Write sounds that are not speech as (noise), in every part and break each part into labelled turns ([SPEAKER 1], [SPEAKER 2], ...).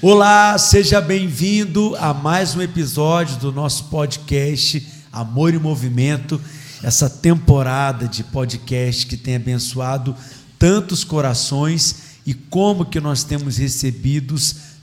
[SPEAKER 1] Olá, seja bem-vindo a mais um episódio do nosso podcast Amor e Movimento, essa temporada de podcast que tem abençoado tantos corações e como que nós temos recebido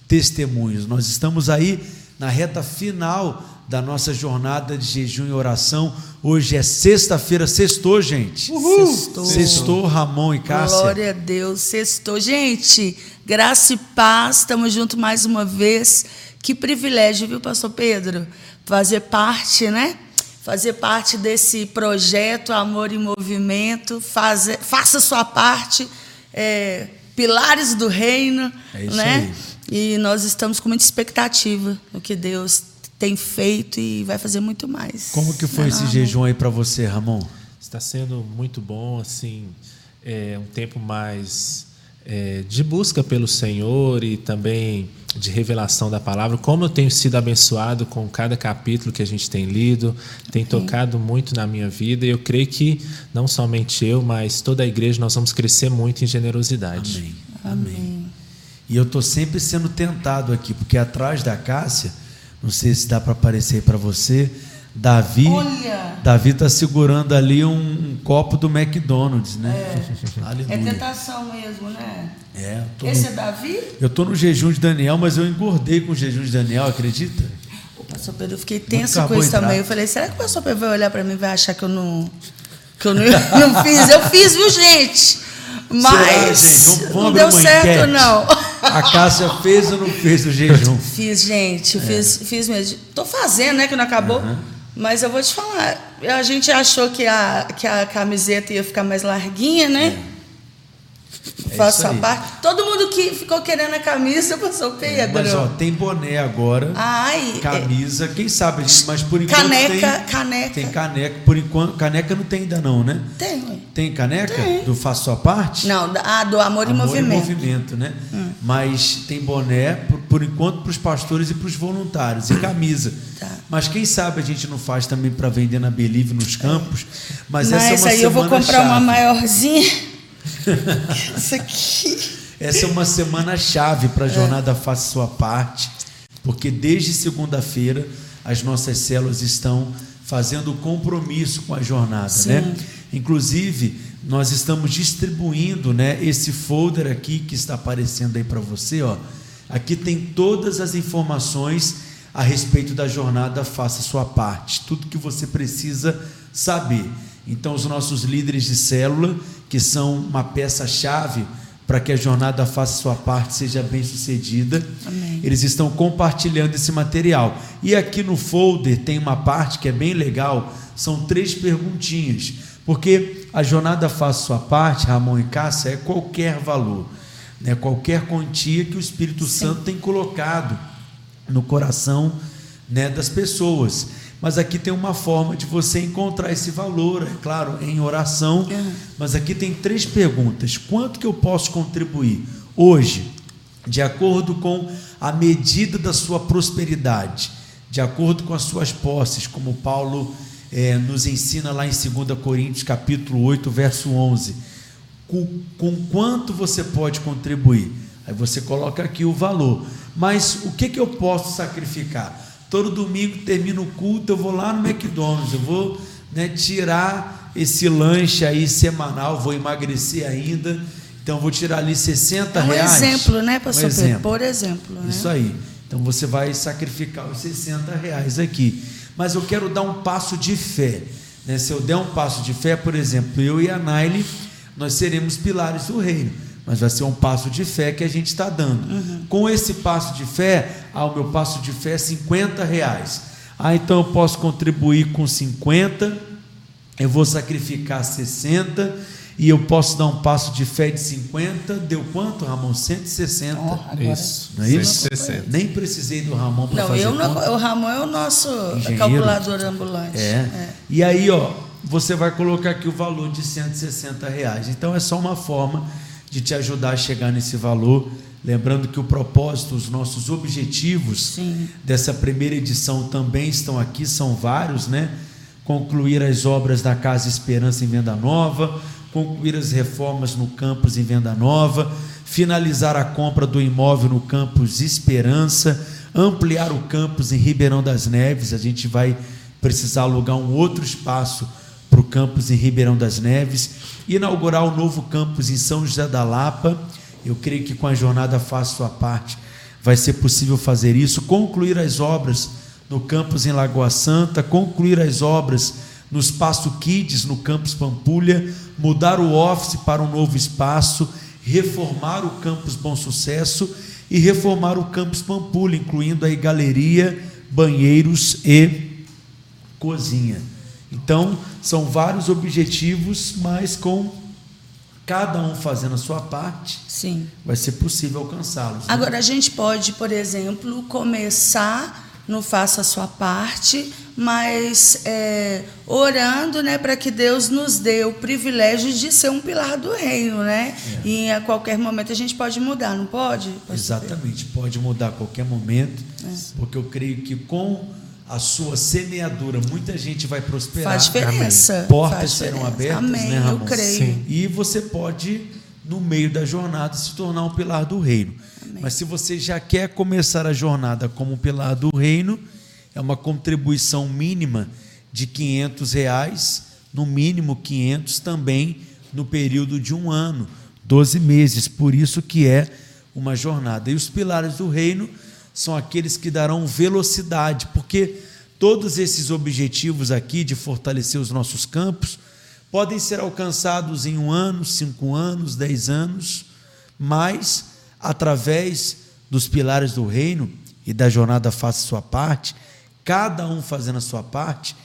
[SPEAKER 1] testemunhos. Nós estamos aí na reta final da nossa jornada de jejum e oração. Hoje é sexta-feira, sextou, gente.
[SPEAKER 2] Uhul. Sextou.
[SPEAKER 1] Sextou, Ramon e Cássia.
[SPEAKER 2] Glória a Deus, sextou. Gente, graça e paz, estamos juntos mais uma vez. Que privilégio, viu, pastor Pedro? Fazer parte, né? Fazer parte desse projeto Amor em Movimento. Fazer, faça sua parte. É, pilares do reino,
[SPEAKER 1] É isso
[SPEAKER 2] né?
[SPEAKER 1] aí.
[SPEAKER 2] E nós estamos com muita expectativa no que Deus tem feito e vai fazer muito mais.
[SPEAKER 1] Como que foi
[SPEAKER 2] Não,
[SPEAKER 1] esse
[SPEAKER 2] amor?
[SPEAKER 1] jejum aí para você, Ramon?
[SPEAKER 3] Está sendo muito bom, assim, é um tempo mais é, de busca pelo Senhor e também de revelação da palavra. Como eu tenho sido abençoado com cada capítulo que a gente tem lido, tem tocado muito na minha vida e eu creio que não somente eu, mas toda a igreja nós vamos crescer muito em generosidade.
[SPEAKER 1] Amém. Amém. E eu estou sempre sendo tentado aqui, porque atrás da Cássia, não sei se dá para aparecer para você, Davi.
[SPEAKER 2] Olha!
[SPEAKER 1] Davi está segurando ali um, um copo do McDonald's, né?
[SPEAKER 2] É (laughs)
[SPEAKER 1] Aleluia.
[SPEAKER 2] tentação mesmo, né?
[SPEAKER 1] É,
[SPEAKER 2] Esse
[SPEAKER 1] no-
[SPEAKER 2] é Davi?
[SPEAKER 1] eu estou no jejum de Daniel, mas eu engordei com o jejum de Daniel, acredita?
[SPEAKER 2] O pastor Pedro, eu fiquei tensa com isso também. Eu falei, será que o pastor Pedro vai olhar para mim e vai achar que eu não. Que eu não, (laughs) não fiz? Eu fiz, viu, gente? Mas
[SPEAKER 1] Será, gente? Vamos- vamos
[SPEAKER 2] não deu certo,
[SPEAKER 1] enquete.
[SPEAKER 2] não.
[SPEAKER 1] A Cássia fez ou não fez o jejum?
[SPEAKER 2] Fiz, gente,
[SPEAKER 1] É.
[SPEAKER 2] fiz, fiz mesmo. Tô fazendo, né? Que não acabou. Mas eu vou te falar, a gente achou que a, que a camiseta ia ficar mais larguinha, né?
[SPEAKER 1] É
[SPEAKER 2] Faço
[SPEAKER 1] isso
[SPEAKER 2] a
[SPEAKER 1] aí.
[SPEAKER 2] parte. Todo mundo que ficou querendo a camisa, passou Pedro.
[SPEAKER 1] Mas ó, tem boné agora.
[SPEAKER 2] Ai,
[SPEAKER 1] camisa, quem sabe, mas por enquanto
[SPEAKER 2] Caneca,
[SPEAKER 1] tem,
[SPEAKER 2] caneca.
[SPEAKER 1] tem caneca, por enquanto, caneca não tem ainda não, né?
[SPEAKER 2] tem.
[SPEAKER 1] Tem caneca
[SPEAKER 2] Tem.
[SPEAKER 1] do Faça Sua Parte?
[SPEAKER 2] Não, ah, do amor, em
[SPEAKER 1] Amor
[SPEAKER 2] movimento. Hum.
[SPEAKER 1] e movimento, né? Mas tem boné, por, por enquanto, para os pastores e para os voluntários, e camisa.
[SPEAKER 2] Tá.
[SPEAKER 1] Mas quem sabe a gente não faz também para vender na Believe nos campos. Mas,
[SPEAKER 2] Mas,
[SPEAKER 1] essa é uma
[SPEAKER 2] aí eu vou
[SPEAKER 1] semana
[SPEAKER 2] comprar uma
[SPEAKER 1] chave.
[SPEAKER 2] maiorzinha. Isso aqui.
[SPEAKER 1] Essa é uma semana chave para a jornada Faça Sua Parte, porque desde segunda-feira as nossas células estão fazendo compromisso com a jornada,
[SPEAKER 2] Sim.
[SPEAKER 1] né? Inclusive, nós estamos distribuindo, né, esse folder aqui que está aparecendo aí para você, ó. Aqui tem todas as informações a respeito da jornada Faça Sua Parte, tudo que você precisa saber. Então, os nossos líderes de célula, que são uma peça-chave para que a jornada Faça Sua Parte seja bem sucedida,
[SPEAKER 2] Amém.
[SPEAKER 1] eles estão compartilhando esse material. E aqui no folder tem uma parte que é bem legal, são três perguntinhas, porque a jornada Faça Sua Parte, Ramon e Cássia, é qualquer valor, né? qualquer quantia que o Espírito Santo tem colocado no coração né, das pessoas. Mas aqui tem uma forma de você encontrar esse valor, é claro, em oração. Mas aqui tem três perguntas: quanto que eu posso contribuir hoje, de acordo com a medida da sua prosperidade, de acordo com as suas posses, como Paulo eh, nos ensina lá em 2 Coríntios capítulo 8, verso 11 com, com quanto você pode contribuir. Aí você coloca aqui o valor. Mas o que, que eu posso sacrificar? Todo domingo termina o culto, eu vou lá no McDonald's, eu vou né, tirar esse lanche aí semanal, vou emagrecer ainda, então vou tirar ali 60
[SPEAKER 2] É um
[SPEAKER 1] reais.
[SPEAKER 2] exemplo, né, pastor
[SPEAKER 1] um
[SPEAKER 2] Pedro?
[SPEAKER 1] exemplo.
[SPEAKER 2] Por exemplo. Né?
[SPEAKER 1] Isso aí. Então você vai sacrificar os 60 reais aqui. Mas eu quero dar um passo de fé. né? Se eu der um passo de fé, por exemplo, eu e a Naile, nós seremos pilares do reino. Mas vai ser um passo de fé que a gente está dando. Com esse passo de fé, ah, o meu passo de fé é 50 reais. Ah, então eu posso contribuir com 50, eu vou sacrificar 60 e eu posso dar um passo de fé de 50. Deu quanto, Ramon? 160.
[SPEAKER 2] Ó, agora-
[SPEAKER 3] Isso.
[SPEAKER 1] Não é isso?
[SPEAKER 3] 160.
[SPEAKER 1] Nem precisei do Ramon para fazer
[SPEAKER 2] eu não,
[SPEAKER 1] conta.
[SPEAKER 2] o Ramon é o nosso
[SPEAKER 1] Engenheiro.
[SPEAKER 2] calculador ambulante.
[SPEAKER 1] É. E aí, ó, você vai colocar aqui o valor de 160 reais. Então é só uma forma de te ajudar a chegar nesse valor. Lembrando que o propósito, os nossos objetivos
[SPEAKER 2] Sim.
[SPEAKER 1] dessa primeira edição também estão aqui, são vários, né? Concluir as obras da Casa Esperança em Venda Nova, concluir as reformas no campus em Venda Nova, finalizar a compra do imóvel no campus Esperança, ampliar o campus em Ribeirão das Neves. A gente vai precisar alugar um outro espaço para o campus em Ribeirão das Neves, inaugurar o novo campus em São José da Lapa. Eu creio que com a jornada Faça Sua Parte vai ser possível fazer isso, concluir as obras no campus em Lagoa Santa, concluir as obras no Espaço Kids, no campus Pampulha, mudar o office para um novo espaço, reformar o campus Bom Sucesso e reformar o campus Pampulha, incluindo aí galeria, banheiros e cozinha. Então, são vários objetivos, mas com cada um fazendo a sua parte,
[SPEAKER 2] Sim.
[SPEAKER 1] vai ser possível alcançá-los. né?
[SPEAKER 2] Agora, a gente pode, por exemplo, começar no Faça a Sua Parte, mas é, orando né, para que Deus nos dê o privilégio de ser um pilar do reino. Né?
[SPEAKER 1] É.
[SPEAKER 2] E a qualquer momento a gente pode mudar, não pode? pastor
[SPEAKER 1] Exatamente, pode mudar a qualquer momento,
[SPEAKER 2] É.
[SPEAKER 1] porque eu creio que com a sua semeadura muita gente vai prosperar.
[SPEAKER 2] Faz diferença.
[SPEAKER 1] Amém. Portas
[SPEAKER 2] Faz
[SPEAKER 1] serão
[SPEAKER 2] diferença.
[SPEAKER 1] abertas,
[SPEAKER 2] Amém,
[SPEAKER 1] né,
[SPEAKER 2] eu
[SPEAKER 1] Ramon?
[SPEAKER 2] creio.
[SPEAKER 3] Sim.
[SPEAKER 1] E você pode, no meio da jornada, se tornar um pilar do reino.
[SPEAKER 2] Amém.
[SPEAKER 1] Mas se você já quer começar a jornada como pilar do reino, é uma contribuição mínima de 500 reais, no mínimo 500 também no período de um ano, 12 meses. Por isso que é uma jornada. E os pilares do reino são aqueles que darão velocidade, porque todos esses objetivos aqui de fortalecer os nossos campos podem ser alcançados em um ano, cinco anos, dez anos, mas através dos pilares do reino e da jornada faça sua parte, cada um fazendo a sua parte,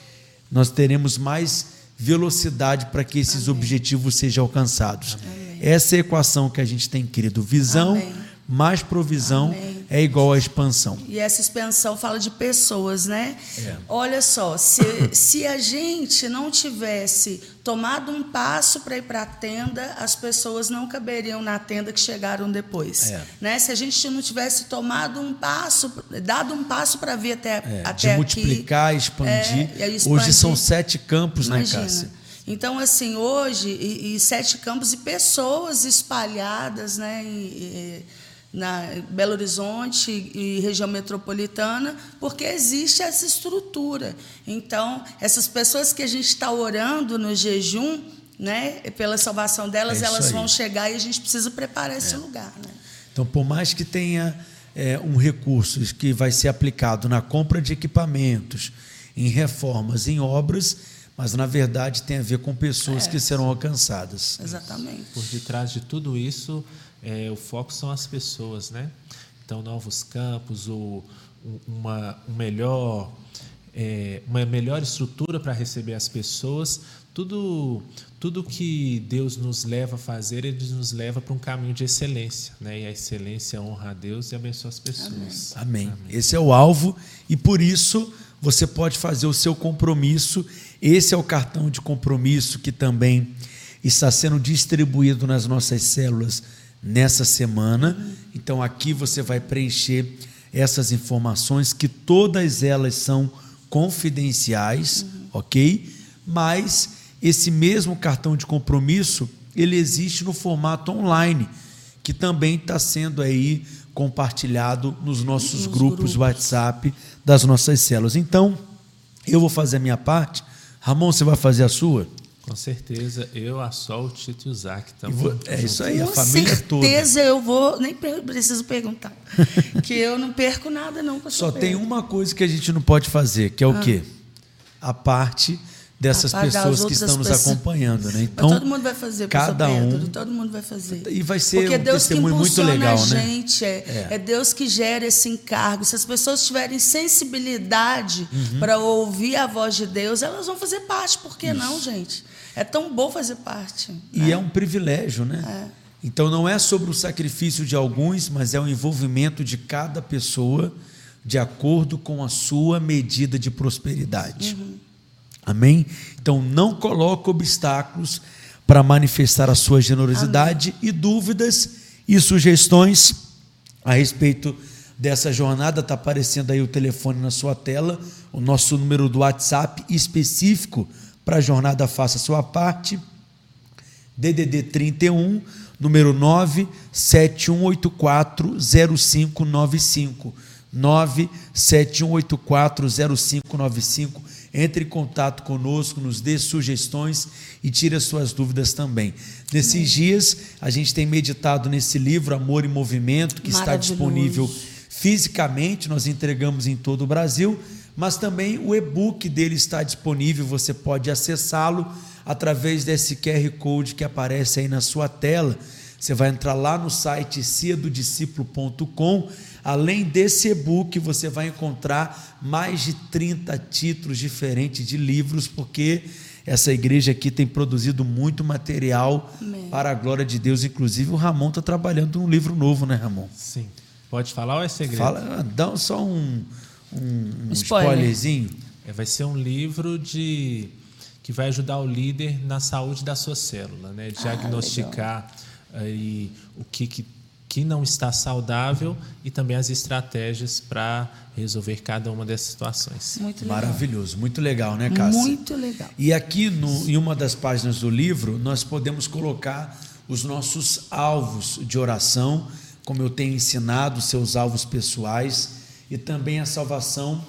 [SPEAKER 1] nós teremos mais velocidade para que esses objetivos sejam alcançados. Essa é a equação que a gente tem querido. Visão
[SPEAKER 2] Amém.
[SPEAKER 1] mais provisão
[SPEAKER 2] Amém.
[SPEAKER 1] É igual a expansão.
[SPEAKER 2] E essa expansão fala de pessoas, né?
[SPEAKER 1] É.
[SPEAKER 2] Olha só, se, se a gente não tivesse tomado um passo para ir para a tenda, as pessoas não caberiam na tenda que chegaram depois.
[SPEAKER 1] É.
[SPEAKER 2] Né? Se a gente não tivesse tomado um passo, dado um passo para vir até,
[SPEAKER 1] É,
[SPEAKER 2] até
[SPEAKER 1] de
[SPEAKER 2] aqui,
[SPEAKER 1] multiplicar, expandir.
[SPEAKER 2] É, e aí
[SPEAKER 1] Hoje
[SPEAKER 2] expandir.
[SPEAKER 1] são sete campos,
[SPEAKER 2] Imagina.
[SPEAKER 1] né, Cássia?
[SPEAKER 2] Então, assim, hoje, e, e sete campos e pessoas espalhadas né, em- em- na Belo Horizonte e região metropolitana, porque existe essa estrutura. Então, essas pessoas que a gente está orando no jejum, né, pela salvação delas,
[SPEAKER 1] É
[SPEAKER 2] elas
[SPEAKER 1] aí.
[SPEAKER 2] vão chegar e a gente precisa preparar esse lugar. Né?
[SPEAKER 1] Então, por mais que tenha é, um recurso que vai ser aplicado na compra de equipamentos, em reformas, em obras, mas na verdade tem a ver com pessoas
[SPEAKER 2] É.
[SPEAKER 1] que serão alcançadas.
[SPEAKER 2] Exatamente.
[SPEAKER 3] Por detrás de tudo isso, é, o foco são as pessoas, né? Então, novos campos, o, um- uma, um melhor, é, uma melhor estrutura para receber as pessoas, tudo, tudo que Deus nos leva a fazer, Ele nos leva para um caminho de excelência, né? E a excelência honra a Deus e abençoa as pessoas.
[SPEAKER 1] Amém. Esse é o alvo e por isso você pode fazer o seu compromisso. Esse é o cartão de compromisso que também está sendo distribuído nas nossas células nessa semana. Então aqui você vai preencher essas informações que todas elas são confidenciais, OK? Mas esse mesmo cartão de compromisso, ele existe no formato online que também está sendo aí compartilhado nos nossos
[SPEAKER 2] Nos
[SPEAKER 1] grupos,
[SPEAKER 2] grupos.
[SPEAKER 1] WhatsApp das nossas células. Então, eu vou fazer a minha parte. Ramon, você vai fazer a sua?
[SPEAKER 3] Com certeza, eu, a Sol, o Tito e o Zac
[SPEAKER 1] E vo- é isso aí, a
[SPEAKER 2] Com
[SPEAKER 1] família toda.
[SPEAKER 2] certeza eu vou, nem preciso perguntar. (laughs) que eu não perco nada, não. pastor
[SPEAKER 1] Só tem uma coisa que a gente não pode fazer, que é o quê? A parte dessas
[SPEAKER 2] A
[SPEAKER 1] pessoas que estão nos
[SPEAKER 2] pessoas.
[SPEAKER 1] acompanhando, né?
[SPEAKER 2] Mas
[SPEAKER 1] Então,
[SPEAKER 2] todo mundo vai fazer,
[SPEAKER 1] cada um
[SPEAKER 2] Pedro, todo mundo vai fazer.
[SPEAKER 1] e vai ser
[SPEAKER 2] Porque
[SPEAKER 1] um
[SPEAKER 2] é Deus que
[SPEAKER 1] testemunho muito
[SPEAKER 2] impulsiona
[SPEAKER 1] legal,
[SPEAKER 2] a
[SPEAKER 1] né?
[SPEAKER 2] gente, é,
[SPEAKER 1] É.
[SPEAKER 2] é Deus que gera esse encargo. Se as pessoas tiverem sensibilidade
[SPEAKER 1] Uhum.
[SPEAKER 2] para ouvir a voz de Deus, elas vão fazer parte. Por que não, gente? É tão bom fazer parte.
[SPEAKER 1] E é um privilégio, né? Então não é sobre o sacrifício de alguns, mas é o envolvimento de cada pessoa de acordo com a sua medida de prosperidade. Amém? Então não coloque obstáculos para manifestar a sua generosidade e dúvidas e sugestões a respeito dessa jornada. Está aparecendo aí o telefone na sua tela, o nosso número do WhatsApp específico para a jornada Faça a Sua Parte. DDD 31, número 971840595. 971840595. Entre em contato conosco, nos dê sugestões e tire as suas dúvidas também. Nesses dias, a gente tem meditado nesse livro Amor e Movimento, que está disponível fisicamente, nós entregamos em todo o Brasil, mas também o e-book dele está disponível, você pode acessá-lo através desse QR Code que aparece aí na sua tela. Você vai entrar lá no site ciadodiscípulo.com. Além desse e-book, você vai encontrar mais de 30 títulos diferentes de livros, porque essa igreja aqui tem produzido muito material Amém. para a glória de Deus. Inclusive, o Ramon está trabalhando num livro novo, né, Ramon?
[SPEAKER 3] Sim. Pode falar ou é segredo?
[SPEAKER 1] Fala, dá só um, um, um Spoiler. spoilerzinho.
[SPEAKER 3] É, vai ser um livro de que vai ajudar o líder na saúde da sua célula, né? Ah, Diagnosticar ah, aí o que, que, que não está saudável e também as estratégias para resolver cada uma dessas situações.
[SPEAKER 1] Muito legal. Maravilhoso, muito legal, né, Cássia?
[SPEAKER 2] Muito legal.
[SPEAKER 1] E aqui no, em uma das páginas do livro, nós podemos colocar os nossos alvos de oração, como eu tenho ensinado, seus alvos pessoais e também a salvação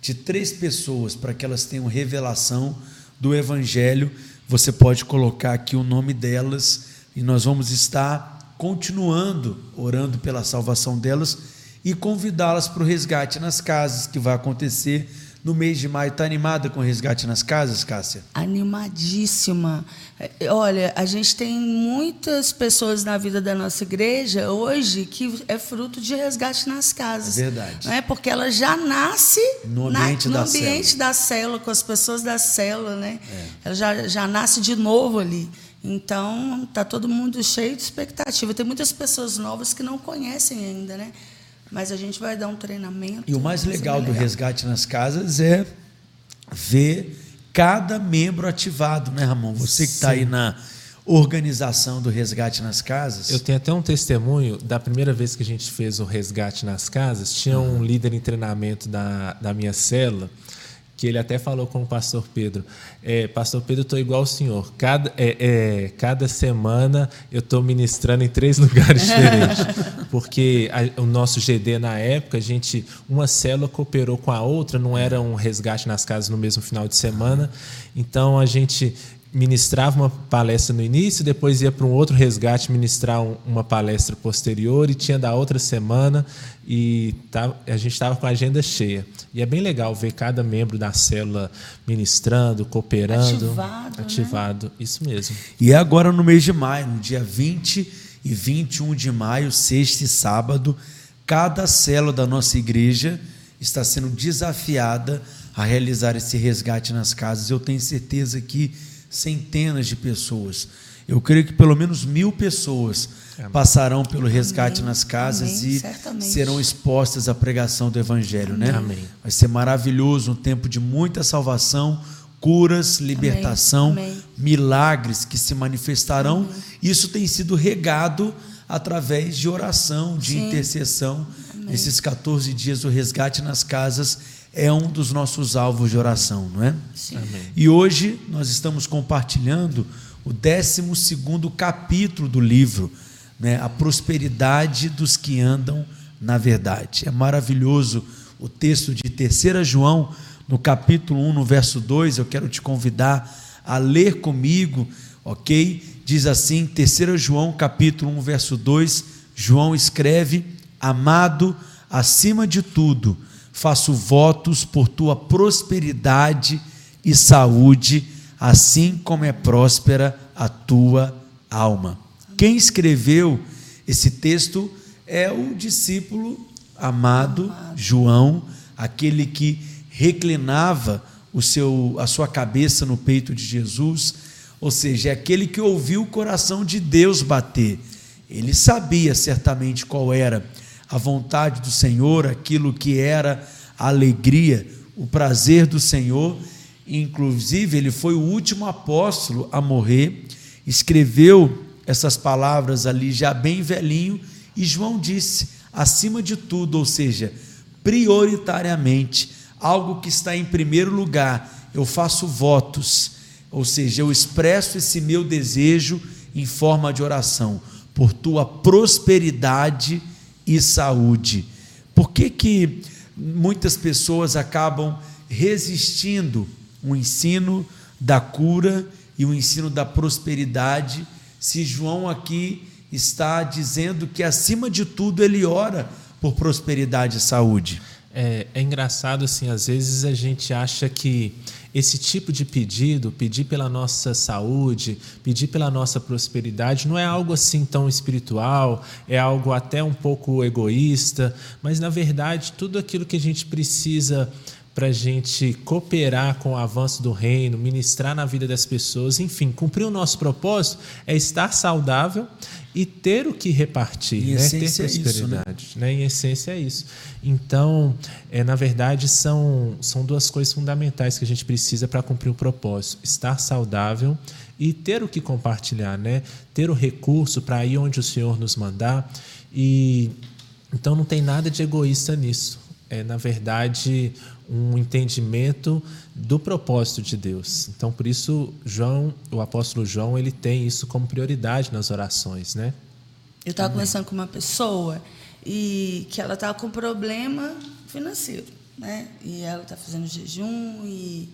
[SPEAKER 1] de três pessoas para que elas tenham revelação do Evangelho, você pode colocar aqui o nome delas e nós vamos estar continuando orando pela salvação delas e convidá-las para o resgate nas casas que vai acontecer no mês de maio. Está animada com o resgate nas casas, Cássia?
[SPEAKER 2] Animadíssima. É, olha, a gente tem muitas pessoas na vida da nossa igreja hoje que é fruto de resgate nas casas.
[SPEAKER 1] É verdade.
[SPEAKER 2] Né? Porque ela já nasce no ambiente, na, no da, ambiente célula. da célula, com as pessoas da célula. Né? É. Ela já, já nasce de novo ali. Então, está todo mundo cheio de expectativa. Tem muitas pessoas novas que não conhecem ainda, né? Mas a gente vai dar um treinamento.
[SPEAKER 1] E o mais legal, legal do resgate nas casas é ver cada membro ativado, né, Ramon? Você que está aí na organização do resgate nas casas.
[SPEAKER 3] Eu tenho até um testemunho da primeira vez que a gente fez o resgate nas casas. Tinha um líder em treinamento da, da minha célula que ele até falou com o pastor Pedro. É, pastor Pedro, estou igual ao senhor. Cada, é, é, cada semana eu estou ministrando em três (laughs) lugares diferentes. Porque a, o nosso GD na época, a gente, uma célula cooperou com a outra, não era um resgate nas casas no mesmo final de semana. Então a gente ministrava uma palestra no início, depois ia para um outro resgate ministrar um, uma palestra posterior e tinha da outra semana e tá, a gente estava com a agenda cheia. E é bem legal ver cada membro da célula ministrando, cooperando.
[SPEAKER 2] Ativado.
[SPEAKER 3] Ativado,
[SPEAKER 2] né?
[SPEAKER 3] isso mesmo.
[SPEAKER 1] E é agora no mês de maio, no dia 20 e 21 de maio, sexta e sábado, cada célula da nossa igreja está sendo desafiada a realizar esse resgate nas casas. Eu tenho certeza que centenas de pessoas. Eu creio que pelo menos mil pessoas Amém. passarão pelo resgate Amém. nas casas Amém. e Certamente. serão expostas à pregação do Evangelho, né? Vai ser maravilhoso, um tempo de muita salvação, curas, libertação, milagres que se manifestarão. Isso tem sido regado através de oração, de Sim. intercessão. Nesses 14 dias do resgate nas casas é um dos nossos alvos de oração, não é?
[SPEAKER 2] Sim.
[SPEAKER 1] E hoje nós estamos compartilhando o 12 capítulo do livro, né? A prosperidade dos que andam na verdade. É maravilhoso o texto de 3 João, no capítulo 1, no verso 2. Eu quero te convidar a ler comigo, ok? Diz assim, 3 João, capítulo 1, verso 2. João escreve: Amado, acima de tudo, faço votos por tua prosperidade e saúde, assim como é próspera a tua alma. Quem escreveu esse texto é o discípulo amado João, aquele que reclinava o seu, a sua cabeça no peito de Jesus, ou seja, é aquele que ouviu o coração de Deus bater. Ele sabia certamente qual era a vontade do Senhor, aquilo que era a alegria, o prazer do Senhor. Inclusive, ele foi o último apóstolo a morrer, escreveu essas palavras ali já bem velhinho, e João disse: acima de tudo, ou seja, prioritariamente, algo que está em primeiro lugar, eu faço votos, ou seja, eu expresso esse meu desejo em forma de oração, por tua prosperidade e saúde. Por que, que muitas pessoas acabam resistindo o ensino da cura e o ensino da prosperidade, se João aqui está dizendo que, acima de tudo, ele ora por prosperidade e saúde?
[SPEAKER 3] É, é engraçado, assim, às vezes a gente acha que esse tipo de pedido, pedir pela nossa saúde, pedir pela nossa prosperidade, não é algo assim tão espiritual, é algo até um pouco egoísta, mas na verdade tudo aquilo que a gente precisa para a gente cooperar com o avanço do reino, ministrar na vida das pessoas, enfim, cumprir o nosso propósito é estar saudável e ter o que repartir,
[SPEAKER 1] em
[SPEAKER 3] né? ter
[SPEAKER 1] prosperidade.
[SPEAKER 3] É isso, né? né? Em essência é isso. Então, é, na verdade, são, são duas coisas fundamentais que a gente precisa para cumprir o propósito: estar saudável e ter o que compartilhar, né? ter o recurso para ir onde o Senhor nos mandar. E então não tem nada de egoísta nisso. É, na verdade, um entendimento do propósito de Deus. Então, por isso, João, o apóstolo João, ele tem isso como prioridade nas orações, né?
[SPEAKER 2] Eu estava conversando com uma pessoa e que ela estava com problema financeiro, né? E ela está fazendo jejum e,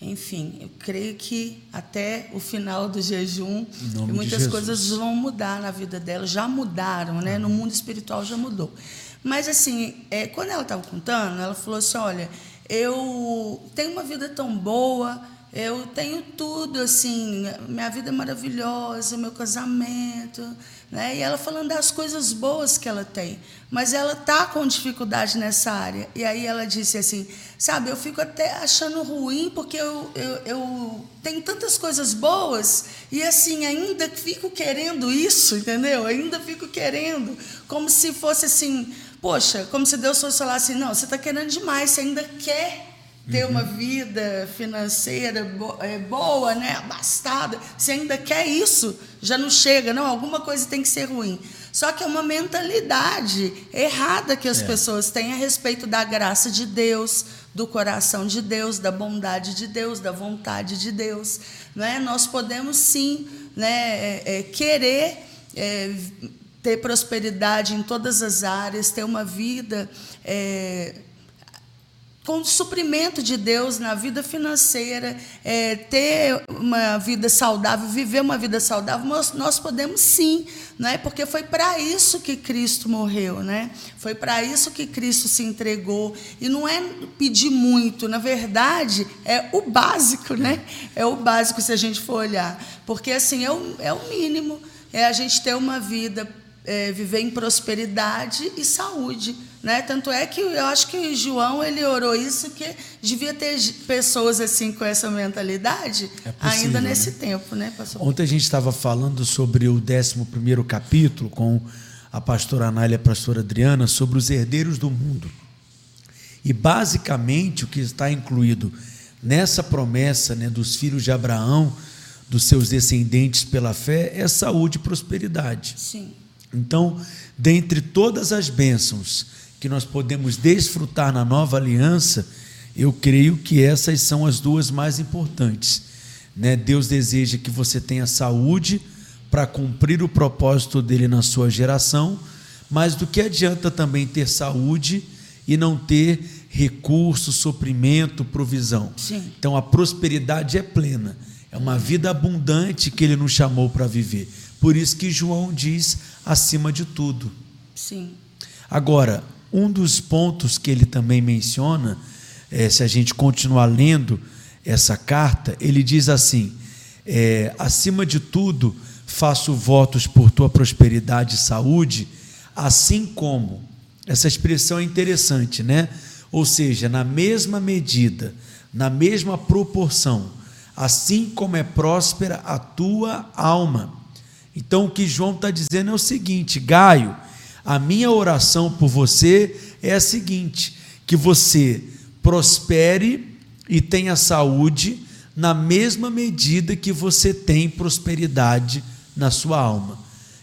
[SPEAKER 2] enfim, eu creio que até o final do jejum muitas coisas vão mudar na vida dela, já mudaram, né? No mundo espiritual já mudou. Mas assim, é, quando ela estava contando, ela falou assim, olha, eu tenho uma vida tão boa, eu tenho tudo, assim, minha vida é maravilhosa, meu casamento, né? E ela falando das coisas boas que ela tem, mas ela tá com dificuldade nessa área. E aí ela disse assim, sabe, eu fico até achando ruim porque eu, eu, eu tenho tantas coisas boas e assim ainda fico querendo isso, entendeu? Ainda fico querendo, como se fosse assim Poxa, como se Deus fosse falar assim: não, você está querendo demais, você ainda quer ter uhum. uma vida financeira é, boa, né, abastada, você ainda quer isso, já não chega, não, alguma coisa tem que ser ruim. Só que é uma mentalidade errada que as é. pessoas têm a respeito da graça de Deus, do coração de Deus, da bondade de Deus, da vontade de Deus. Né? Nós podemos sim né, é, é, querer é, ter prosperidade em todas as áreas, ter uma vida é, com suprimento de Deus na vida financeira, é, ter uma vida saudável, viver uma vida saudável, nós, nós podemos sim, né? porque foi para isso que Cristo morreu, né? foi para isso que Cristo se entregou. E não é pedir muito, na verdade, é o básico, né? é o básico se a gente for olhar, porque assim é o, é o mínimo, é a gente ter uma vida é, viver em prosperidade e saúde. Né? Tanto é que eu acho que João ele orou isso que devia ter pessoas assim com essa mentalidade é possível, ainda nesse né? tempo, né, pastor?
[SPEAKER 1] Ontem a gente estava falando sobre o 11 primeiro capítulo com a pastora Anália e a pastora Adriana sobre os herdeiros do mundo. E basicamente o que está incluído nessa promessa né, dos filhos de Abraão, dos seus descendentes pela fé, é saúde e prosperidade.
[SPEAKER 2] Sim.
[SPEAKER 1] Então, dentre todas as bênçãos que nós podemos desfrutar na nova aliança, eu creio que essas são as duas mais importantes. Né? Deus deseja que você tenha saúde para cumprir o propósito dele na sua geração, mas do que adianta também ter saúde e não ter recurso, suprimento, provisão?
[SPEAKER 2] Sim.
[SPEAKER 1] Então a prosperidade é plena, é uma vida abundante que ele nos chamou para viver. Por isso que João diz acima de tudo.
[SPEAKER 2] Sim.
[SPEAKER 1] Agora, um dos pontos que ele também menciona, é, se a gente continuar lendo essa carta, ele diz assim: é, acima de tudo, faço votos por tua prosperidade e saúde, assim como. Essa expressão é interessante, né? Ou seja, na mesma medida, na mesma proporção, assim como é próspera a tua alma. Então o que João está dizendo é o seguinte: Gaio, a minha oração por você é a seguinte: que você prospere e tenha saúde na mesma medida que você tem prosperidade na sua alma.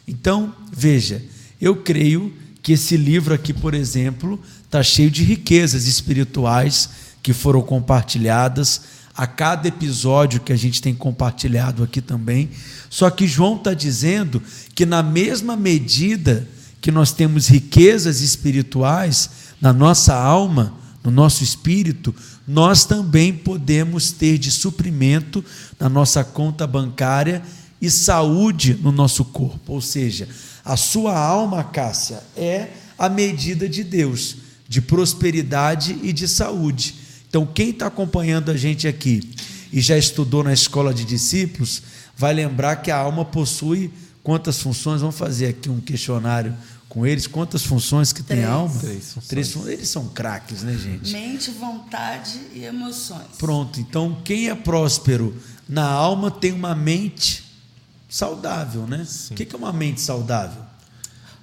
[SPEAKER 1] Então, veja, eu creio que esse livro aqui, por exemplo, está cheio de riquezas espirituais que foram compartilhadas a cada episódio que a gente tem compartilhado aqui também. Só que João está dizendo que, na mesma medida que nós temos riquezas espirituais na nossa alma, no nosso espírito, nós também podemos ter de suprimento na nossa conta bancária e saúde no nosso corpo. Ou seja, a sua alma, Cássia, é a medida de Deus, de prosperidade e de saúde. Então, quem está acompanhando a gente aqui e já estudou na escola de discípulos, vai lembrar que a alma possui quantas funções? Vamos fazer aqui um questionário com eles. Quantas funções que Três. tem a alma?
[SPEAKER 3] Três funções.
[SPEAKER 1] Três funções. Eles são craques, né, gente?
[SPEAKER 2] Mente, vontade e emoções.
[SPEAKER 1] Pronto. Então, quem é próspero na alma tem uma mente saudável, né? Sim. O que é uma mente saudável?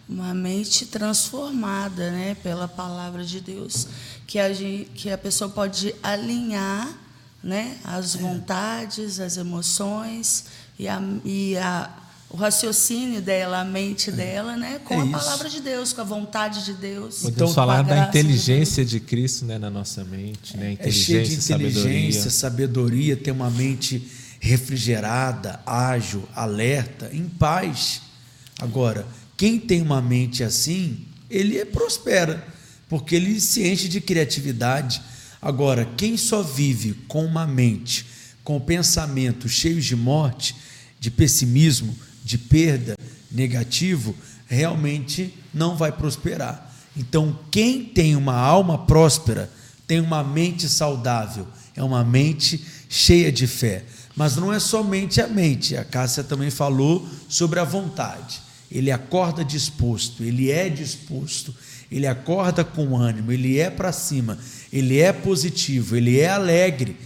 [SPEAKER 2] Uma mente transformada, né, pela palavra de Deus, que a, gente, que a pessoa pode alinhar, né, as é. vontades, as emoções e a, e a o raciocínio dela, a mente é. dela, né, com é a palavra de Deus, com a vontade de Deus.
[SPEAKER 3] Podemos então, falar da inteligência de, de, Cristo, né, na nossa mente, né, inteligência,
[SPEAKER 1] é cheio de inteligência, sabedoria. sabedoria, ter uma mente refrigerada, ágil, alerta, em paz. Agora, quem tem uma mente assim, ele prospera, porque ele se enche de criatividade. Agora, quem só vive com uma mente, com pensamentos cheios de morte, de pessimismo, de perda, negativo, realmente não vai prosperar. Então, quem tem uma alma próspera, tem uma mente saudável, é uma mente cheia de fé. Mas não é somente a mente, a Cássia também falou sobre a vontade. Ele acorda disposto, ele é disposto, ele acorda com ânimo, ele é para cima, ele é positivo, ele é alegre.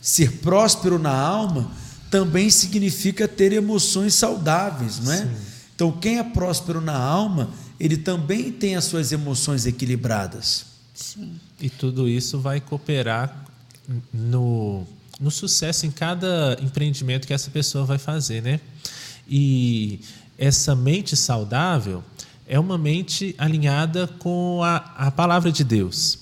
[SPEAKER 1] Ser próspero na alma também significa ter emoções saudáveis, não é? Sim. Então, quem é próspero na alma, ele também tem as suas emoções equilibradas.
[SPEAKER 3] Sim. E tudo isso vai cooperar no no sucesso em cada empreendimento que essa pessoa vai fazer, né? E essa mente saudável é uma mente alinhada com a, a palavra de Deus.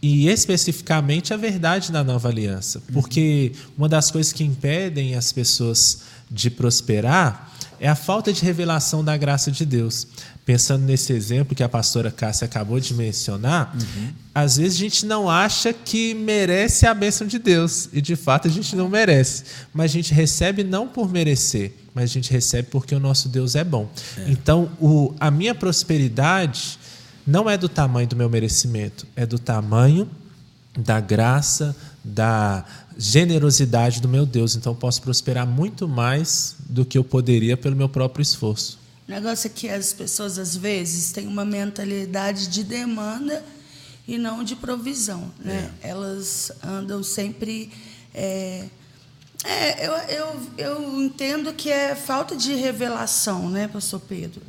[SPEAKER 3] E especificamente a verdade da nova aliança. Porque uma das coisas que impedem as pessoas de prosperar é a falta de revelação da graça de Deus pensando nesse exemplo que a pastora Cássia acabou de mencionar, uhum. às vezes a gente não acha que merece a bênção de Deus. E de fato a gente não merece. Mas a gente recebe não por merecer, mas a gente recebe porque o nosso Deus é bom. É. Então, o, a minha prosperidade não é do tamanho do meu merecimento, é do tamanho da graça, da generosidade do meu Deus. Então, eu posso prosperar muito mais do que eu poderia pelo meu próprio esforço.
[SPEAKER 2] O negócio é que as pessoas, às vezes, têm uma mentalidade de demanda e não de provisão. Né? É. Elas andam sempre. É, é, eu, eu, eu entendo que é falta de revelação, né, pastor Pedro?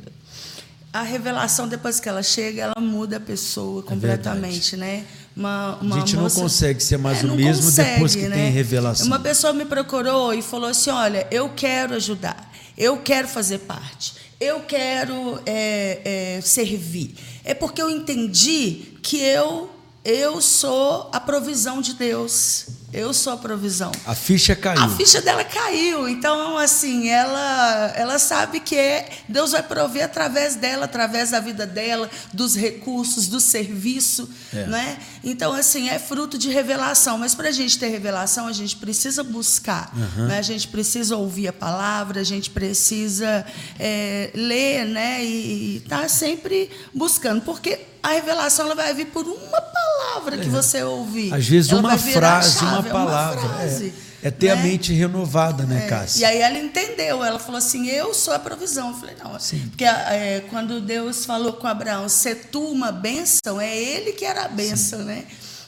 [SPEAKER 2] A revelação, depois que ela chega, ela muda a pessoa é completamente, né?
[SPEAKER 1] Uma, uma a gente moça, não consegue ser mais é, o mesmo consegue, depois que né? tem revelação.
[SPEAKER 2] Uma pessoa me procurou e falou assim: Olha, eu quero ajudar, eu quero fazer parte eu quero é, é, servir. É porque eu entendi que eu, eu sou a provisão de Deus. Eu sou a provisão.
[SPEAKER 1] A ficha caiu.
[SPEAKER 2] A ficha dela caiu. Então, assim, ela, ela sabe que é, Deus vai prover através dela, através da vida dela, dos recursos, do serviço. É. Né? Então, assim, é fruto de revelação. Mas para a gente ter revelação, a gente precisa buscar. Uhum. Né? A gente precisa ouvir a palavra, a gente precisa é, ler né? e estar tá sempre buscando. Porque a revelação ela vai vir por uma palavra que é. você ouvir.
[SPEAKER 1] Às vezes uma frase, chave, uma palavra. Uma frase, é, é, ter né? a mente renovada, né, é. Cássia?
[SPEAKER 2] E aí ela entendeu, ela falou assim: Eu sou a provisão. Eu falei: Não, Sim. porque é, quando Deus falou com Abraão, se tu uma bênção, é ele que era a bênção, Sim. né?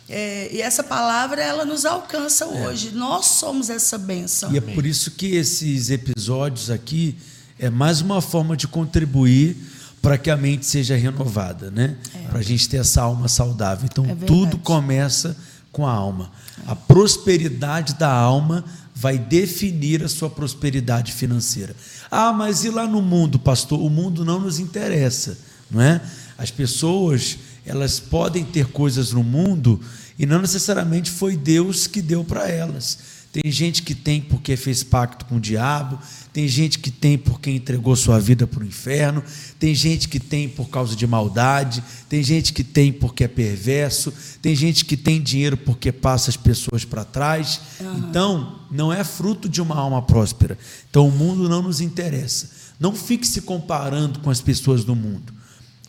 [SPEAKER 2] É, e essa palavra ela nos alcança é. hoje. Nós somos essa bênção.
[SPEAKER 1] E é por isso que esses episódios aqui é mais uma forma de contribuir para que a mente seja renovada, né? É. Para a gente ter essa alma saudável. Então, é tudo começa com a alma. A prosperidade da alma vai definir a sua prosperidade financeira. Ah, mas e lá no mundo, pastor? O mundo não nos interessa, não é? As pessoas, elas podem ter coisas no mundo e não necessariamente foi Deus que deu para elas. Tem gente que tem porque fez pacto com o diabo, tem gente que tem porque entregou sua vida para o inferno, tem gente que tem por causa de maldade, tem gente que tem porque é perverso, tem gente que tem dinheiro porque passa as pessoas para trás. Uhum. Então, não é fruto de uma alma próspera. Então, o mundo não nos interessa. Não fique se comparando com as pessoas do mundo.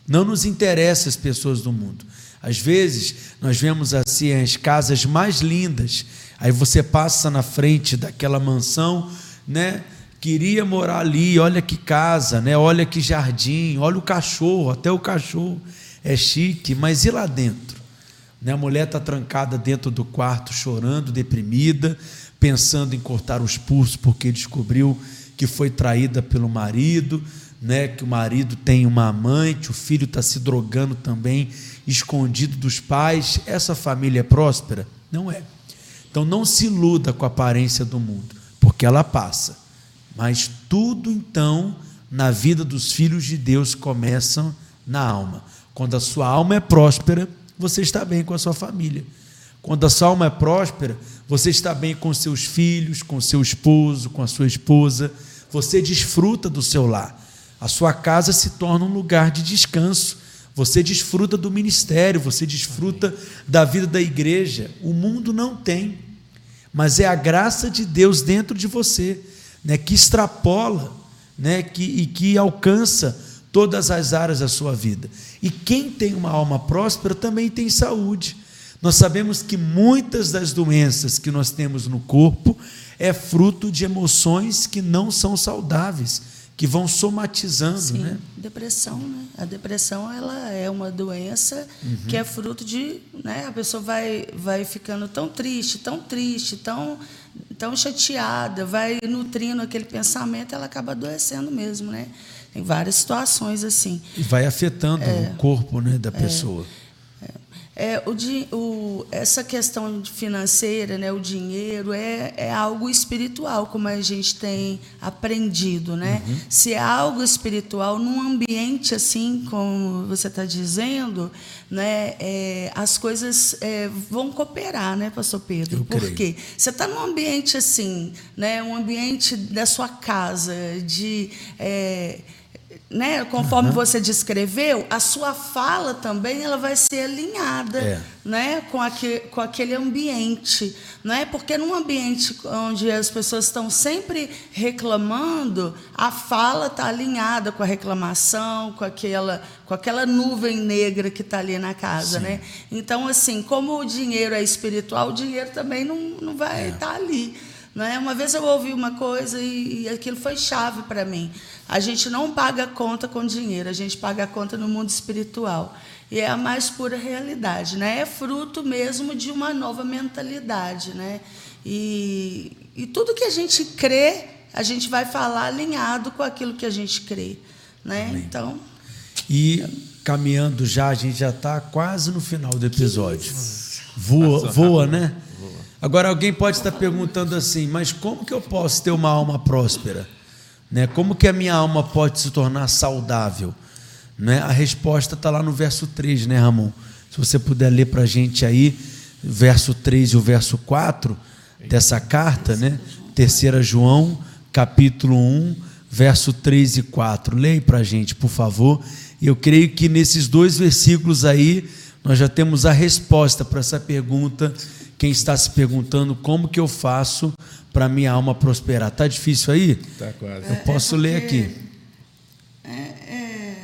[SPEAKER 1] Não nos interessa as pessoas do mundo. Às vezes, nós vemos assim as casas mais lindas Aí você passa na frente daquela mansão, né? Queria morar ali, olha que casa, né? Olha que jardim, olha o cachorro, até o cachorro é chique, mas e lá dentro? Né? A mulher está trancada dentro do quarto, chorando, deprimida, pensando em cortar os pulsos porque descobriu que foi traída pelo marido, né? Que o marido tem uma amante, o filho está se drogando também, escondido dos pais. Essa família é próspera? Não é. Então não se iluda com a aparência do mundo, porque ela passa. Mas tudo então na vida dos filhos de Deus começa na alma. Quando a sua alma é próspera, você está bem com a sua família. Quando a sua alma é próspera, você está bem com seus filhos, com seu esposo, com a sua esposa. Você desfruta do seu lar. A sua casa se torna um lugar de descanso. Você desfruta do ministério, você desfruta da vida da igreja. O mundo não tem mas é a graça de Deus dentro de você, né, que extrapola, né, que, e que alcança todas as áreas da sua vida. E quem tem uma alma próspera também tem saúde. Nós sabemos que muitas das doenças que nós temos no corpo é fruto de emoções que não são saudáveis que vão somatizando, Sim, né?
[SPEAKER 2] Depressão, né? A depressão ela é uma doença uhum. que é fruto de, né? A pessoa vai vai ficando tão triste, tão triste, tão tão chateada, vai nutrindo aquele pensamento, ela acaba adoecendo mesmo, né? Tem várias situações assim.
[SPEAKER 1] E vai afetando é, o corpo, né, da é. pessoa. É.
[SPEAKER 2] É, o, o, essa questão financeira, né, o dinheiro, é, é algo espiritual, como a gente tem aprendido. Né? Uhum. Se é algo espiritual, num ambiente assim, como você está dizendo, né, é, as coisas é, vão cooperar, né, pastor Pedro?
[SPEAKER 1] Eu
[SPEAKER 2] Por quê? Você está num ambiente assim, né, um ambiente da sua casa, de. É, né, conforme uhum. você descreveu, a sua fala também ela vai ser alinhada é. né, com, aquele, com aquele ambiente. Né? Porque num ambiente onde as pessoas estão sempre reclamando, a fala está alinhada com a reclamação, com aquela, com aquela nuvem negra que está ali na casa. Né? Então, assim, como o dinheiro é espiritual, o dinheiro também não, não vai estar é. tá ali. Né? Uma vez eu ouvi uma coisa e, e aquilo foi chave para mim. A gente não paga conta com dinheiro, a gente paga a conta no mundo espiritual. E é a mais pura realidade, né? É fruto mesmo de uma nova mentalidade, né? E, e tudo que a gente crê, a gente vai falar alinhado com aquilo que a gente crê, né?
[SPEAKER 1] Amém.
[SPEAKER 2] Então.
[SPEAKER 1] E caminhando já, a gente já está quase no final do episódio. Voa, voa, né? Agora alguém pode estar perguntando assim, mas como que eu posso ter uma alma próspera? Né? Como que a minha alma pode se tornar saudável? Né? A resposta está lá no verso 3, né, Ramon? Se você puder ler para a gente aí, verso 3 e o verso 4 dessa carta, né? Terceira João, capítulo 1, verso 3 e 4. Leia para a gente, por favor. Eu creio que nesses dois versículos aí, nós já temos a resposta para essa pergunta. Quem está se perguntando como que eu faço para minha alma prosperar. Tá difícil aí?
[SPEAKER 3] Tá quase.
[SPEAKER 1] Eu posso é ler aqui.
[SPEAKER 2] É, é,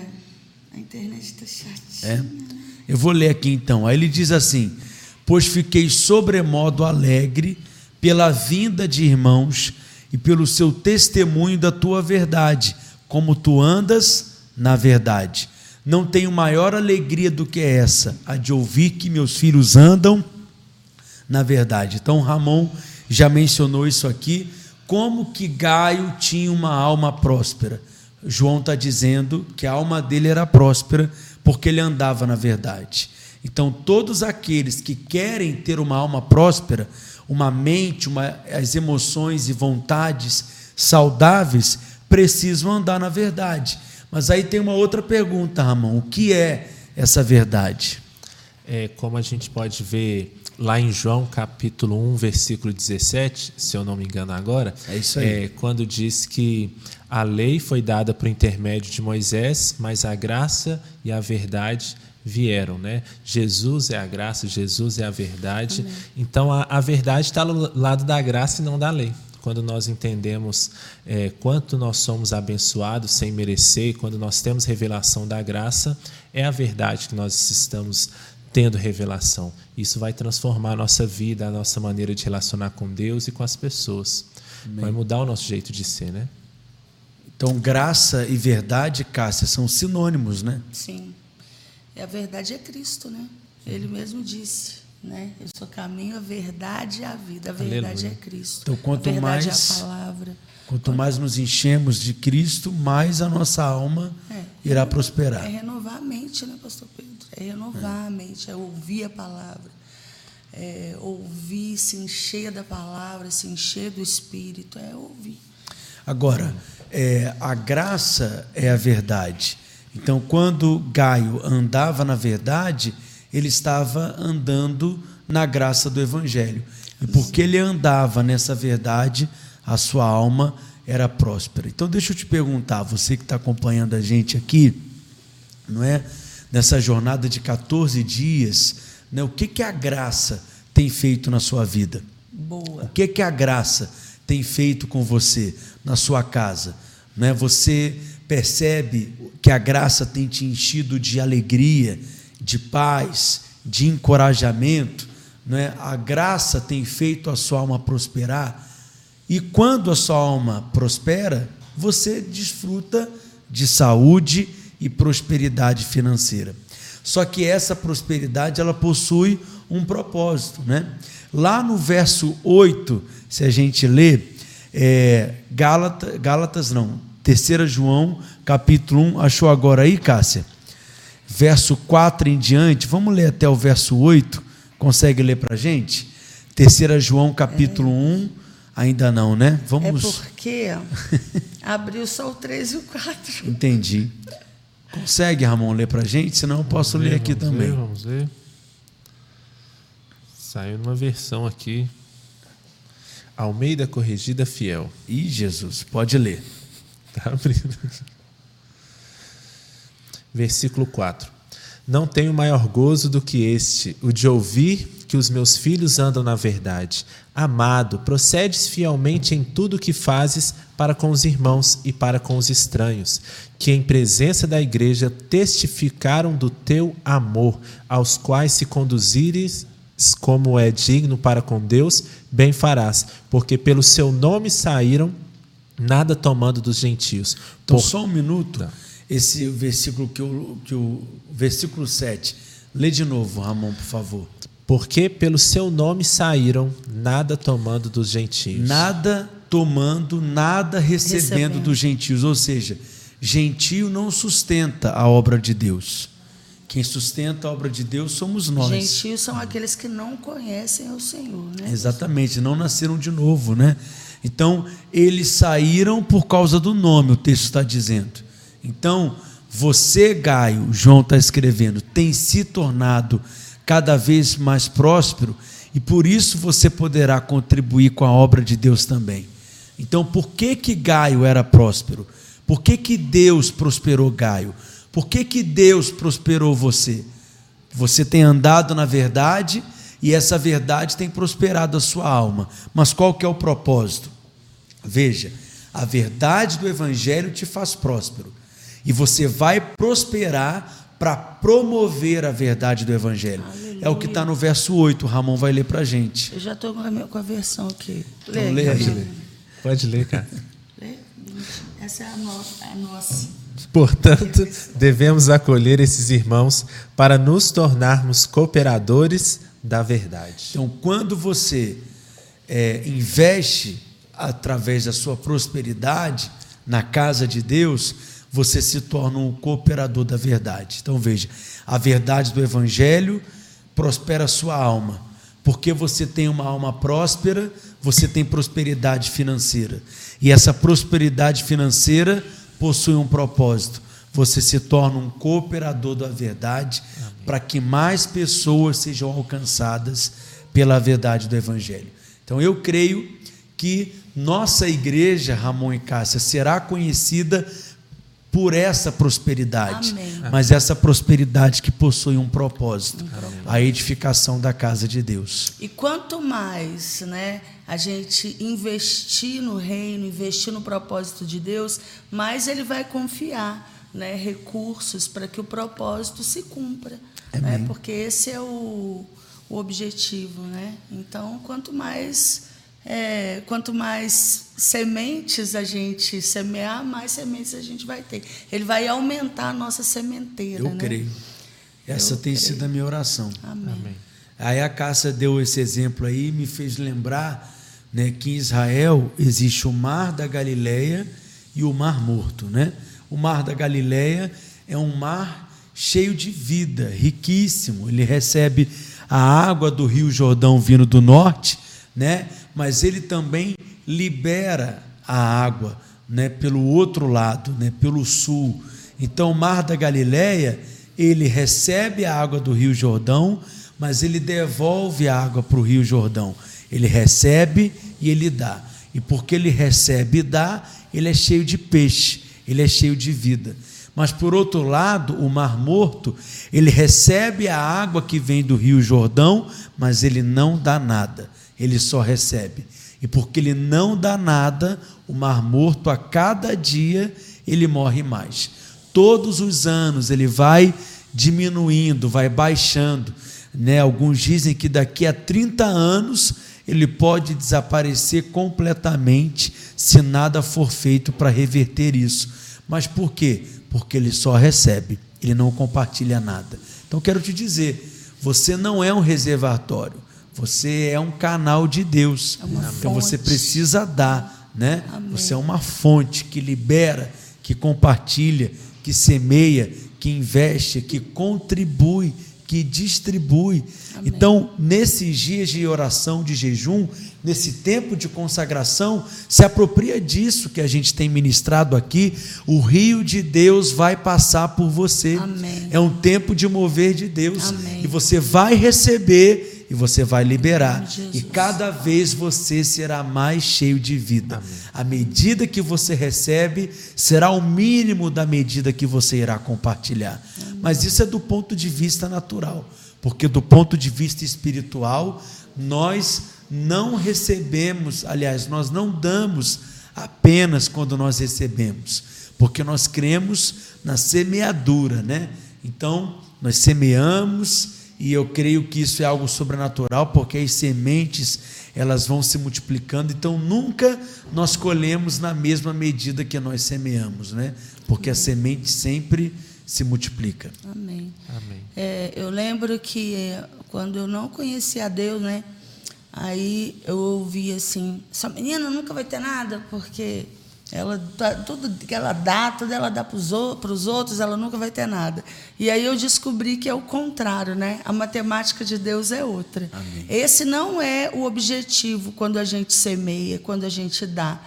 [SPEAKER 2] a internet está chatinha. É.
[SPEAKER 1] Eu vou ler aqui então. Aí ele diz assim: Pois fiquei sobremodo alegre pela vinda de irmãos e pelo seu testemunho da tua verdade, como tu andas na verdade. Não tenho maior alegria do que essa, a de ouvir que meus filhos andam na verdade. Então, Ramon já mencionou isso aqui, como que Gaio tinha uma alma próspera. João está dizendo que a alma dele era próspera porque ele andava na verdade. Então, todos aqueles que querem ter uma alma próspera, uma mente, uma, as emoções e vontades saudáveis, precisam andar na verdade. Mas aí tem uma outra pergunta, Ramon: o que é essa verdade?
[SPEAKER 3] É, como a gente pode ver lá em João capítulo 1, versículo 17, se eu não me engano agora,
[SPEAKER 1] é isso aí.
[SPEAKER 3] É, quando diz que a lei foi dada por intermédio de Moisés, mas a graça e a verdade vieram, né? Jesus é a graça, Jesus é a verdade. Amém. Então a, a verdade está do lado da graça e não da lei. Quando nós entendemos é, quanto nós somos abençoados sem merecer, quando nós temos revelação da graça, é a verdade que nós estamos tendo revelação. Isso vai transformar a nossa vida, a nossa maneira de relacionar com Deus e com as pessoas. Amém. Vai mudar o nosso jeito de ser, né?
[SPEAKER 1] Então, graça e verdade, Cássia, são sinônimos, né?
[SPEAKER 2] Sim. E a verdade é Cristo, né? Ele mesmo disse, né? Eu sou caminho, a verdade e a vida. A verdade Aleluia. é Cristo.
[SPEAKER 1] Então, quanto
[SPEAKER 2] a verdade
[SPEAKER 1] mais
[SPEAKER 2] é a palavra.
[SPEAKER 1] Quanto mais nos enchemos de Cristo, mais a nossa alma é, irá prosperar.
[SPEAKER 2] É renovar a mente, né, pastor Pedro? É renovar é. a mente, é ouvir a palavra. É ouvir, se encher da palavra, se encher do Espírito, é ouvir.
[SPEAKER 1] Agora, é, a graça é a verdade. Então, quando Gaio andava na verdade, ele estava andando na graça do Evangelho. E porque ele andava nessa verdade, a sua alma era próspera. Então, deixa eu te perguntar, você que está acompanhando a gente aqui, não é? Nessa jornada de 14 dias, né? o que, que a graça tem feito na sua vida?
[SPEAKER 2] Boa.
[SPEAKER 1] O que, que a graça tem feito com você? na sua casa. Né? Você percebe que a graça tem te enchido de alegria, de paz, de encorajamento. Né? A graça tem feito a sua alma prosperar. E quando a sua alma prospera, você desfruta de saúde e prosperidade financeira. Só que essa prosperidade ela possui um propósito, né? Lá no verso 8, se a gente ler, é, Gálatas, Gálatas não, 3 João, capítulo 1, achou agora aí, Cássia? Verso 4 em diante, vamos ler até o verso 8, consegue ler para a gente? 3 João, capítulo é. 1, ainda não, né?
[SPEAKER 2] Vamos... É porque (laughs) abriu só o 3 e o 4.
[SPEAKER 1] Entendi. Consegue, Ramon, ler para a gente? Senão eu posso ler, ler aqui
[SPEAKER 3] vamos
[SPEAKER 1] também.
[SPEAKER 3] Ver, vamos ver. Saiu numa versão aqui. Almeida Corrigida Fiel.
[SPEAKER 1] Ih, Jesus, pode ler.
[SPEAKER 3] Está (laughs) abrindo. Versículo 4. Não tenho maior gozo do que este, o de ouvir que os meus filhos andam na verdade. Amado, procedes fielmente em tudo o que fazes para com os irmãos e para com os estranhos, que em presença da igreja testificaram do teu amor, aos quais se conduzires como é digno para com Deus, bem farás, porque pelo seu nome saíram, nada tomando dos gentios.
[SPEAKER 1] Então, Por... só um minuto, esse versículo que o, que o versículo 7. Lê de novo, Ramon, por favor.
[SPEAKER 3] Porque pelo seu nome saíram, nada tomando dos gentios.
[SPEAKER 1] Nada tomando, nada recebendo, recebendo. dos gentios. Ou seja, gentio não sustenta a obra de Deus. Quem sustenta a obra de Deus somos nós.
[SPEAKER 2] Gentios são aqueles que não conhecem o Senhor, né?
[SPEAKER 1] Exatamente, não nasceram de novo, né? Então, eles saíram por causa do nome, o texto está dizendo. Então, você, Gaio, João está escrevendo, tem se tornado cada vez mais próspero e por isso você poderá contribuir com a obra de Deus também. Então, por que que Gaio era próspero? Por que que Deus prosperou Gaio? Por que, que Deus prosperou você? Você tem andado na verdade e essa verdade tem prosperado a sua alma. Mas qual que é o propósito? Veja, a verdade do evangelho te faz próspero. E você vai prosperar para promover a verdade do evangelho. Aleluia. É o que está no verso 8, o Ramon vai ler para a gente.
[SPEAKER 2] Eu já estou com a versão aqui.
[SPEAKER 1] Lê, então, lê aí.
[SPEAKER 3] Pode ler, cara.
[SPEAKER 2] Essa é a, no a nossa.
[SPEAKER 3] Portanto, devemos acolher esses irmãos para nos tornarmos cooperadores da verdade.
[SPEAKER 1] Então, quando você é, investe através da sua prosperidade na casa de Deus, você se torna um cooperador da verdade. Então, veja, a verdade do Evangelho prospera a sua alma. Porque você tem uma alma próspera, você tem prosperidade financeira. E essa prosperidade financeira possui um propósito. Você se torna um cooperador da verdade para que mais pessoas sejam alcançadas pela verdade do Evangelho. Então eu creio que nossa igreja, Ramon e Cássia, será conhecida por essa prosperidade,
[SPEAKER 2] Amém.
[SPEAKER 1] mas essa prosperidade que possui um propósito, a edificação da casa de Deus.
[SPEAKER 2] E quanto mais né, a gente investir no reino, investir no propósito de Deus, mais ele vai confiar né, recursos para que o propósito se cumpra. Né, porque esse é o, o objetivo. Né? Então, quanto mais. É, quanto mais sementes a gente semear, mais sementes a gente vai ter. Ele vai aumentar a nossa sementeira.
[SPEAKER 1] Eu
[SPEAKER 2] né?
[SPEAKER 1] creio. Essa
[SPEAKER 2] Eu
[SPEAKER 1] tem
[SPEAKER 2] creio.
[SPEAKER 1] sido a minha oração.
[SPEAKER 2] Amém.
[SPEAKER 3] Amém.
[SPEAKER 1] Aí a Cássia deu esse exemplo aí e me fez lembrar né, que em Israel existe o mar da Galileia e o mar morto. Né? O mar da Galileia é um mar cheio de vida, riquíssimo. Ele recebe a água do Rio Jordão vindo do norte, né? Mas ele também libera a água né, pelo outro lado, né, pelo sul. Então, o mar da Galileia, ele recebe a água do Rio Jordão, mas ele devolve a água para o Rio Jordão. Ele recebe e ele dá. E porque ele recebe e dá, ele é cheio de peixe, ele é cheio de vida. Mas por outro lado, o Mar Morto, ele recebe a água que vem do Rio Jordão, mas ele não dá nada, ele só recebe. E porque ele não dá nada, o Mar Morto a cada dia ele morre mais. Todos os anos ele vai diminuindo, vai baixando. Né? Alguns dizem que daqui a 30 anos ele pode desaparecer completamente se nada for feito para reverter isso. Mas por quê? Porque ele só recebe, ele não compartilha nada. Então quero te dizer, você não é um reservatório, você é um canal de Deus.
[SPEAKER 2] É
[SPEAKER 1] então você
[SPEAKER 2] fonte.
[SPEAKER 1] precisa dar, né?
[SPEAKER 2] Amém.
[SPEAKER 1] Você é uma fonte que libera, que compartilha, que semeia, que investe, que contribui, que distribui. Então, nesses dias de oração, de jejum, nesse tempo de consagração, se apropria disso que a gente tem ministrado aqui. O rio de Deus vai passar por você.
[SPEAKER 2] Amém.
[SPEAKER 1] É um tempo de mover de Deus.
[SPEAKER 2] Amém.
[SPEAKER 1] E você vai receber e você vai liberar. E cada vez você será mais cheio de vida. A medida que você recebe será o mínimo da medida que você irá compartilhar. Mas isso é do ponto de vista natural, porque do ponto de vista espiritual, nós não recebemos, aliás, nós não damos apenas quando nós recebemos, porque nós cremos na semeadura, né? Então, nós semeamos e eu creio que isso é algo sobrenatural, porque as sementes, elas vão se multiplicando, então nunca nós colhemos na mesma medida que nós semeamos, né? Porque a semente sempre se multiplica.
[SPEAKER 2] Amém.
[SPEAKER 3] Amém.
[SPEAKER 2] É, eu lembro que é, quando eu não conhecia a Deus, né? Aí eu ouvi assim, essa menina nunca vai ter nada, porque ela tudo que ela dá, tudo ela dá para os outros, ela nunca vai ter nada. E aí eu descobri que é o contrário, né? A matemática de Deus é outra. Esse não é o objetivo quando a gente semeia, quando a gente dá.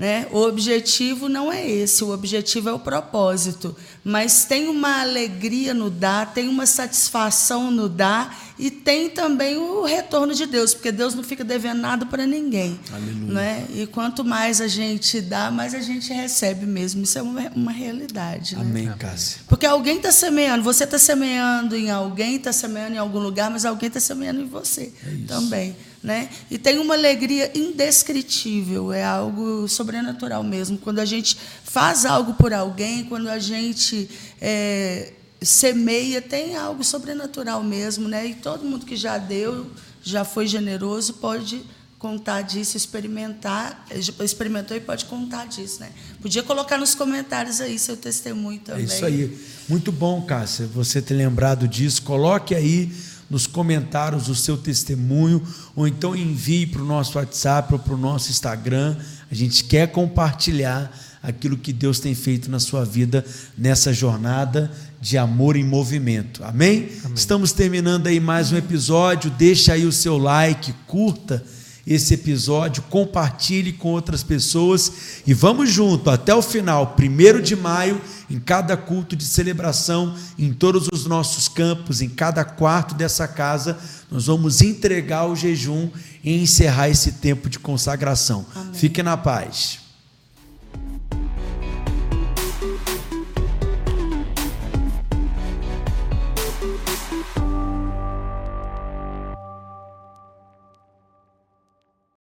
[SPEAKER 2] Né? O objetivo não é esse, o objetivo é o propósito. Mas tem uma alegria no dar, tem uma satisfação no dar e tem também o retorno de Deus, porque Deus não fica devendo nada para ninguém.
[SPEAKER 1] Aleluia.
[SPEAKER 2] Né? E quanto mais a gente dá, mais a gente recebe mesmo. Isso é uma, uma realidade. Né?
[SPEAKER 1] Amém, Cássia.
[SPEAKER 2] Porque alguém está semeando, você está semeando em alguém, está semeando em algum lugar, mas alguém está semeando em você também. Né? E tem uma alegria indescritível, é algo sobrenatural mesmo. Quando a gente faz algo por alguém, quando a gente é, semeia, tem algo sobrenatural mesmo. Né? E todo mundo que já deu, já foi generoso, pode contar disso, experimentar, experimentou e pode contar disso, né? Podia colocar nos comentários aí seu testemunho
[SPEAKER 1] É
[SPEAKER 2] também.
[SPEAKER 1] isso aí. Muito bom, Cássia, você ter lembrado disso. Coloque aí nos comentários o seu testemunho, ou então envie para o nosso WhatsApp ou para o nosso Instagram. A gente quer compartilhar aquilo que Deus tem feito na sua vida nessa jornada de amor em movimento. Amém? Estamos terminando aí mais um episódio. Deixa aí o seu like, curta esse episódio, compartilhe com outras pessoas e vamos junto até o final, 1 de maio, em cada culto de celebração, em todos os nossos campos, em cada quarto dessa casa, nós vamos entregar o jejum e encerrar esse tempo de consagração. Amém. Fique na paz.